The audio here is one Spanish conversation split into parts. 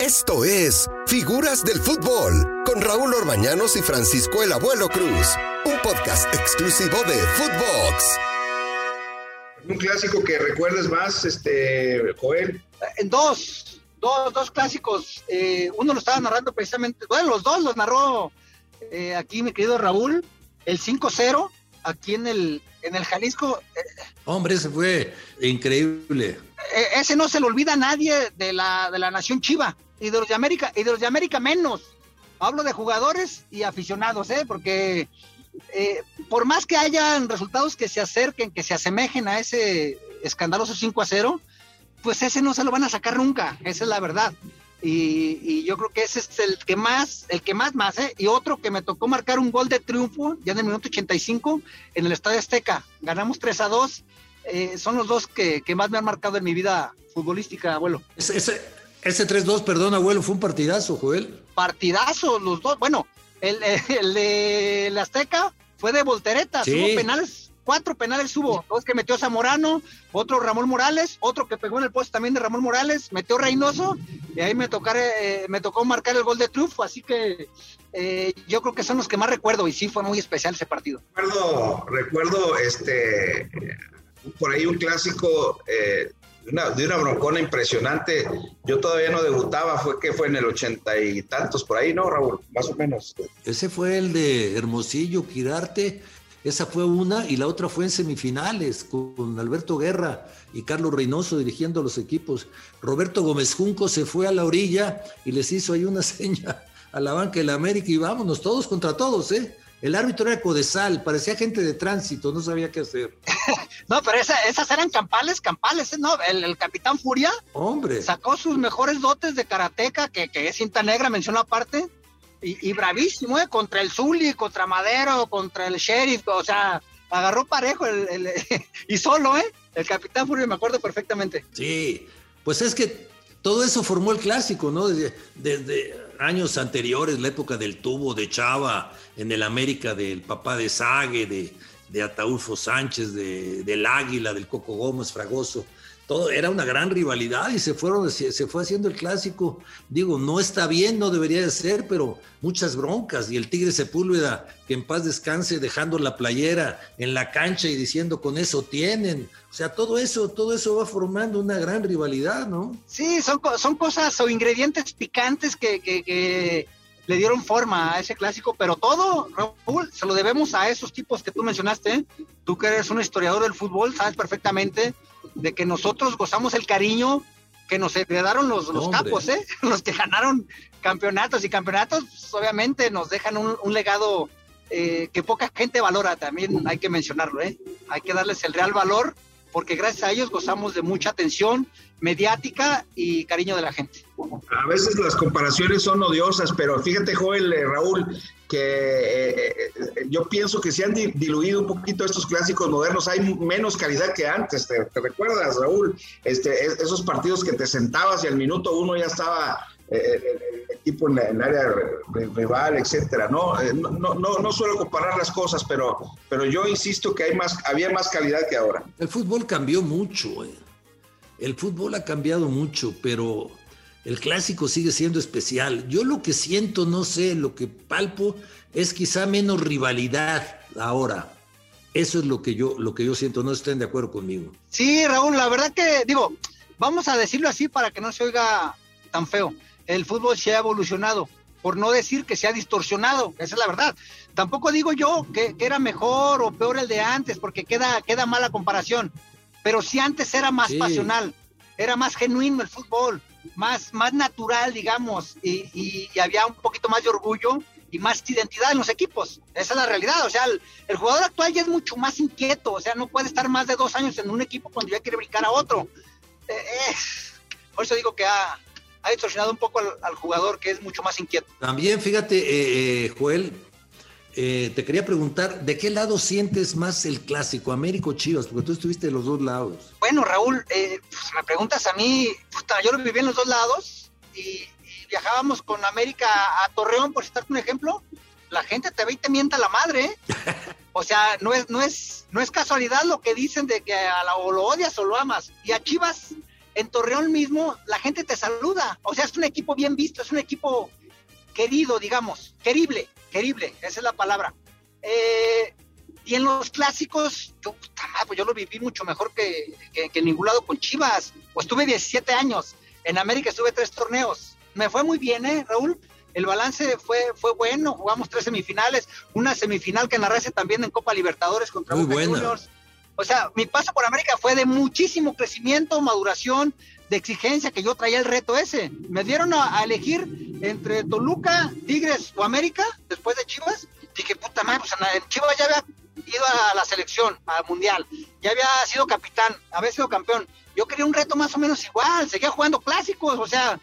Esto es Figuras del Fútbol con Raúl Orbañanos y Francisco el Abuelo Cruz, un podcast exclusivo de Footbox. Un clásico que recuerdes más, este, Joel. En dos, dos, dos clásicos. Eh, uno lo estaba narrando precisamente, bueno, los dos los narró eh, aquí mi querido Raúl, el 5-0 aquí en el, en el Jalisco. Hombre, ese fue increíble. Ese no se le olvida a nadie de la, de la nación Chiva y de los de América, y de los de América menos. Hablo de jugadores y aficionados, ¿eh? porque eh, por más que hayan resultados que se acerquen, que se asemejen a ese escandaloso 5 a 0, pues ese no se lo van a sacar nunca, esa es la verdad. Y, yo creo que ese es el que más, el que más más, ¿eh? Y otro que me tocó marcar un gol de triunfo ya en el minuto 85 en el Estadio Azteca. Ganamos 3 a 2. Eh, son los dos que, más me han marcado en mi vida futbolística, abuelo. Ese, 3-2, perdón, abuelo, fue un partidazo, Joel. Partidazo, los dos. Bueno, el, el, de la Azteca fue de volteretas, hubo penales cuatro penales hubo, dos que metió Zamorano, otro Ramón Morales, otro que pegó en el poste también de Ramón Morales, metió Reynoso, y ahí me, eh, me tocó marcar el gol de triunfo, así que eh, yo creo que son los que más recuerdo, y sí fue muy especial ese partido. Recuerdo, recuerdo este, por ahí un clásico eh, una, de una broncona impresionante, yo todavía no debutaba, fue que fue en el ochenta y tantos, por ahí, ¿no, Raúl? Más o menos. Ese fue el de Hermosillo, Quirarte, esa fue una y la otra fue en semifinales con Alberto Guerra y Carlos Reynoso dirigiendo los equipos. Roberto Gómez Junco se fue a la orilla y les hizo ahí una seña a la banca de la América y vámonos todos contra todos, ¿eh? El árbitro era Codesal, parecía gente de tránsito, no sabía qué hacer. no, pero esas eran campales, campales, ¿eh? ¿no? El, capitán Furia. Hombre. Sacó sus mejores dotes de karateca, que, que es cinta negra, mencionó aparte y, bravísimo, ¿eh? Contra el Zuli, contra Madero, contra el Sheriff, o sea, agarró parejo el, y solo, ¿eh? El Capitán Furio, me acuerdo perfectamente. Sí, pues es que todo eso formó el clásico, ¿no? Desde, años anteriores, la época del tubo, de Chava, en el América del papá de Sague, de, de Ataulfo Sánchez, de, del Águila, del Coco Gómez Fragoso era una gran rivalidad y se fueron, se, fue haciendo el clásico. Digo, no está bien, no debería de ser, pero muchas broncas. Y el Tigre Sepúlveda, que en paz descanse, dejando la playera en la cancha y diciendo con eso tienen. O sea, todo eso, todo eso va formando una gran rivalidad, ¿no? Sí, son, son cosas o ingredientes picantes que le dieron forma a ese clásico, pero todo, Raúl, se lo debemos a esos tipos que tú mencionaste. ¿eh? Tú que eres un historiador del fútbol, sabes perfectamente de que nosotros gozamos el cariño que nos heredaron los, los capos, ¿eh? los que ganaron campeonatos y campeonatos, pues, obviamente nos dejan un, legado eh, que poca gente valora, también hay que mencionarlo, ¿eh? hay que darles el real valor porque gracias a ellos gozamos de mucha atención mediática y cariño de la gente. A veces las comparaciones son odiosas, pero fíjate, Joel, eh, Raúl, que eh, yo pienso que se han diluido un poquito estos clásicos modernos, hay menos calidad que antes, ¿te, recuerdas, Raúl? Este, esos partidos que te sentabas y al minuto uno ya estaba el, equipo en, el área rival, etcétera, ¿no? No, ¿no? no, suelo comparar las cosas, pero, pero yo insisto que hay más, había más calidad que ahora. El fútbol cambió mucho, el fútbol ha cambiado mucho, pero el clásico sigue siendo especial. Yo lo que siento, no sé, lo que palpo es quizá menos rivalidad ahora. Eso es lo que yo, lo que yo siento, no estén de acuerdo conmigo. Sí, Raúl, la verdad que, digo, vamos a decirlo así para que no se oiga tan feo. El fútbol se ha evolucionado, por no decir que se ha distorsionado, esa es la verdad. Tampoco digo yo que, era mejor o peor el de antes, porque queda, queda mala comparación. Pero si antes era más pasional, era más genuino el fútbol más, más natural, digamos, y, había un poquito más de orgullo y más identidad en los equipos. Esa es la realidad. O sea, el, jugador actual ya es mucho más inquieto. O sea, no puede estar más de dos años en un equipo cuando ya quiere brincar a otro. Eh, eh, por eso digo que ha, ha distorsionado un poco al, jugador que es mucho más inquieto. También, fíjate, eh, Joel, eh, te quería preguntar, ¿de qué lado sientes más el clásico, Américo Chivas? Porque tú estuviste de los dos lados. Bueno, Raúl, eh, pues, me preguntas a mí, yo lo viví en los dos lados y, viajábamos con América a Torreón, por citarte un ejemplo. La gente te ve y te mienta la madre. ¿eh? O sea, no es, no, es, no es casualidad lo que dicen de que a la, o lo odias o lo amas. Y a Chivas en Torreón mismo la gente te saluda. O sea, es un equipo bien visto, es un equipo querido, digamos, querible, querible, esa es la palabra. Eh, y en los clásicos, yo, pues yo lo viví mucho mejor que, que, en ningún lado con Chivas. Pues estuve 17 años, en América estuve tres torneos. Me fue muy bien, ¿eh, Raúl? El balance fue, fue bueno, jugamos tres semifinales, una semifinal que narrase también en Copa Libertadores contra Boca Juniors. O sea, mi paso por América fue de muchísimo crecimiento, maduración, de exigencia, que yo traía el reto ese. Me dieron a, elegir entre Toluca, Tigres o América, después de Chivas. Dije, puta madre, pues en Chivas ya había ido a la selección, al mundial, ya había sido capitán, había sido campeón. Yo quería un reto más o menos igual, seguía jugando clásicos, o sea,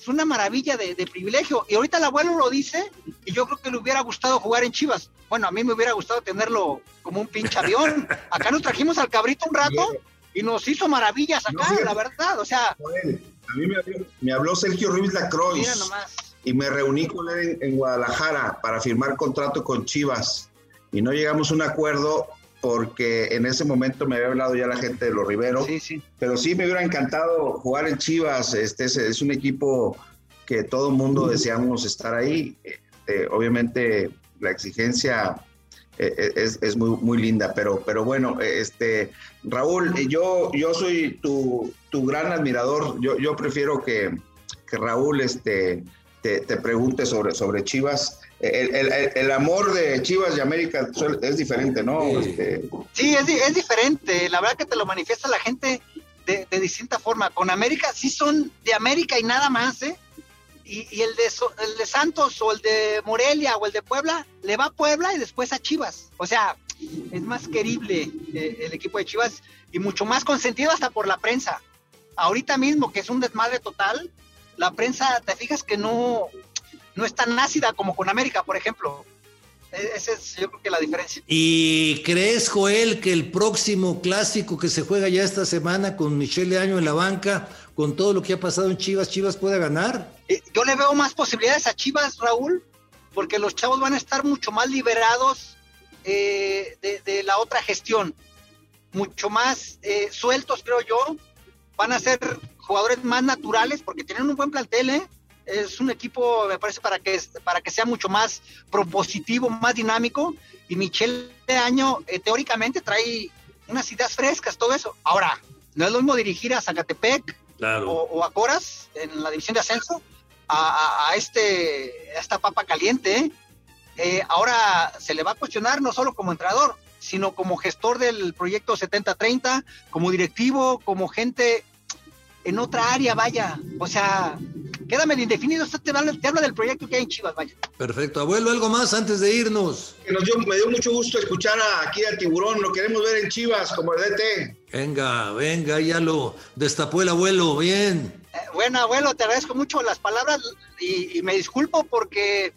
es una maravilla de, privilegio. Y ahorita el abuelo lo dice, y yo creo que le hubiera gustado jugar en Chivas. Bueno, a mí me hubiera gustado tenerlo como un pinche avión. Acá nos trajimos al cabrito un rato y nos hizo maravillas acá, la verdad. O sea. A mí me habló, Sergio Ruiz Lacroix. Y me reuní con él en, Guadalajara para firmar contrato con Chivas. Y no llegamos a un acuerdo porque en ese momento me había hablado ya la gente de los Riveros. Sí, sí. Pero sí me hubiera encantado jugar en Chivas. Este es, un equipo que todo el mundo deseamos estar ahí. Este, obviamente la exigencia eh, eh, es, es, muy, muy linda, pero, pero bueno, este, Raúl, yo, yo soy tu, tu gran admirador. Yo, yo prefiero que, que Raúl este, te, te, pregunte sobre, sobre Chivas el, amor de Chivas y América es diferente, ¿no? Sí, este, es, diferente. La verdad que te lo manifiesta la gente de, distinta forma. Con América sí son de América y nada más, ¿eh? Y, el, de, el de Santos o el de Morelia o el de Puebla, le va a Puebla y después a Chivas. O sea, es más querible eh, el equipo de Chivas y mucho más consentido hasta por la prensa. Ahorita mismo, que es un desmadre total, la prensa, te fijas que no, no es tan ácida como con América, por ejemplo. E-, esa es yo creo que la diferencia. ¿Y crees, Joel, que el próximo clásico que se juega ya esta semana con Michelle Año en la banca, con todo lo que ha pasado en Chivas, Chivas puede ganar? Eh, yo le veo más posibilidades a Chivas, Raúl, porque los chavos van a estar mucho más liberados eh, de, la otra gestión, mucho más eh, sueltos, creo yo. Van a ser jugadores más naturales porque tienen un buen plantel, ¿eh? Es un equipo, me parece, para que, para que sea mucho más propositivo, más dinámico. Y Michel de año, eh, teóricamente, trae unas ideas frescas, todo eso. Ahora, no es lo mismo dirigir a Zacatepec o, a Coras en la división de ascenso a, este, esta papa caliente. ¿eh? Eh, ahora se le va a cuestionar no solo como entrenador, sino como gestor del proyecto 7030, como directivo, como gente en otra área, vaya. O sea, quédame de indefinido, te habla, te habla del proyecto que hay en Chivas, vaya. Perfecto, abuelo, algo más antes de irnos. me dio mucho gusto escuchar aquí al tiburón, lo queremos ver en Chivas como el DT. Venga, venga, ya lo destapó el abuelo, bien. Eh, bueno, abuelo, te agradezco mucho las palabras y, me disculpo porque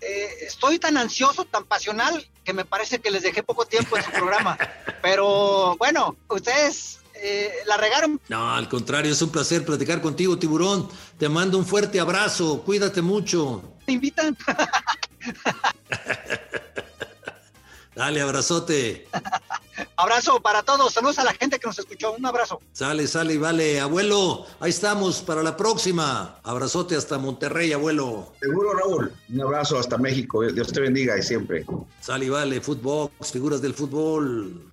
eh, estoy tan ansioso, tan pasional, que me parece que les dejé poco tiempo en su programa. Pero bueno, ustedes eh, la regaron. No, al contrario, es un placer platicar contigo, tiburón. Te mando un fuerte abrazo, cuídate mucho. ¿Te invitan? Dale, abrazote. Abrazo para todos. Saludos a la gente que nos escuchó. Un abrazo. Sale, sale y vale. Abuelo, ahí estamos para la próxima. Abrazote hasta Monterrey, abuelo. Seguro, Raúl. Un abrazo hasta México. Dios te bendiga y siempre. Sale y vale. Fútbol, figuras del fútbol.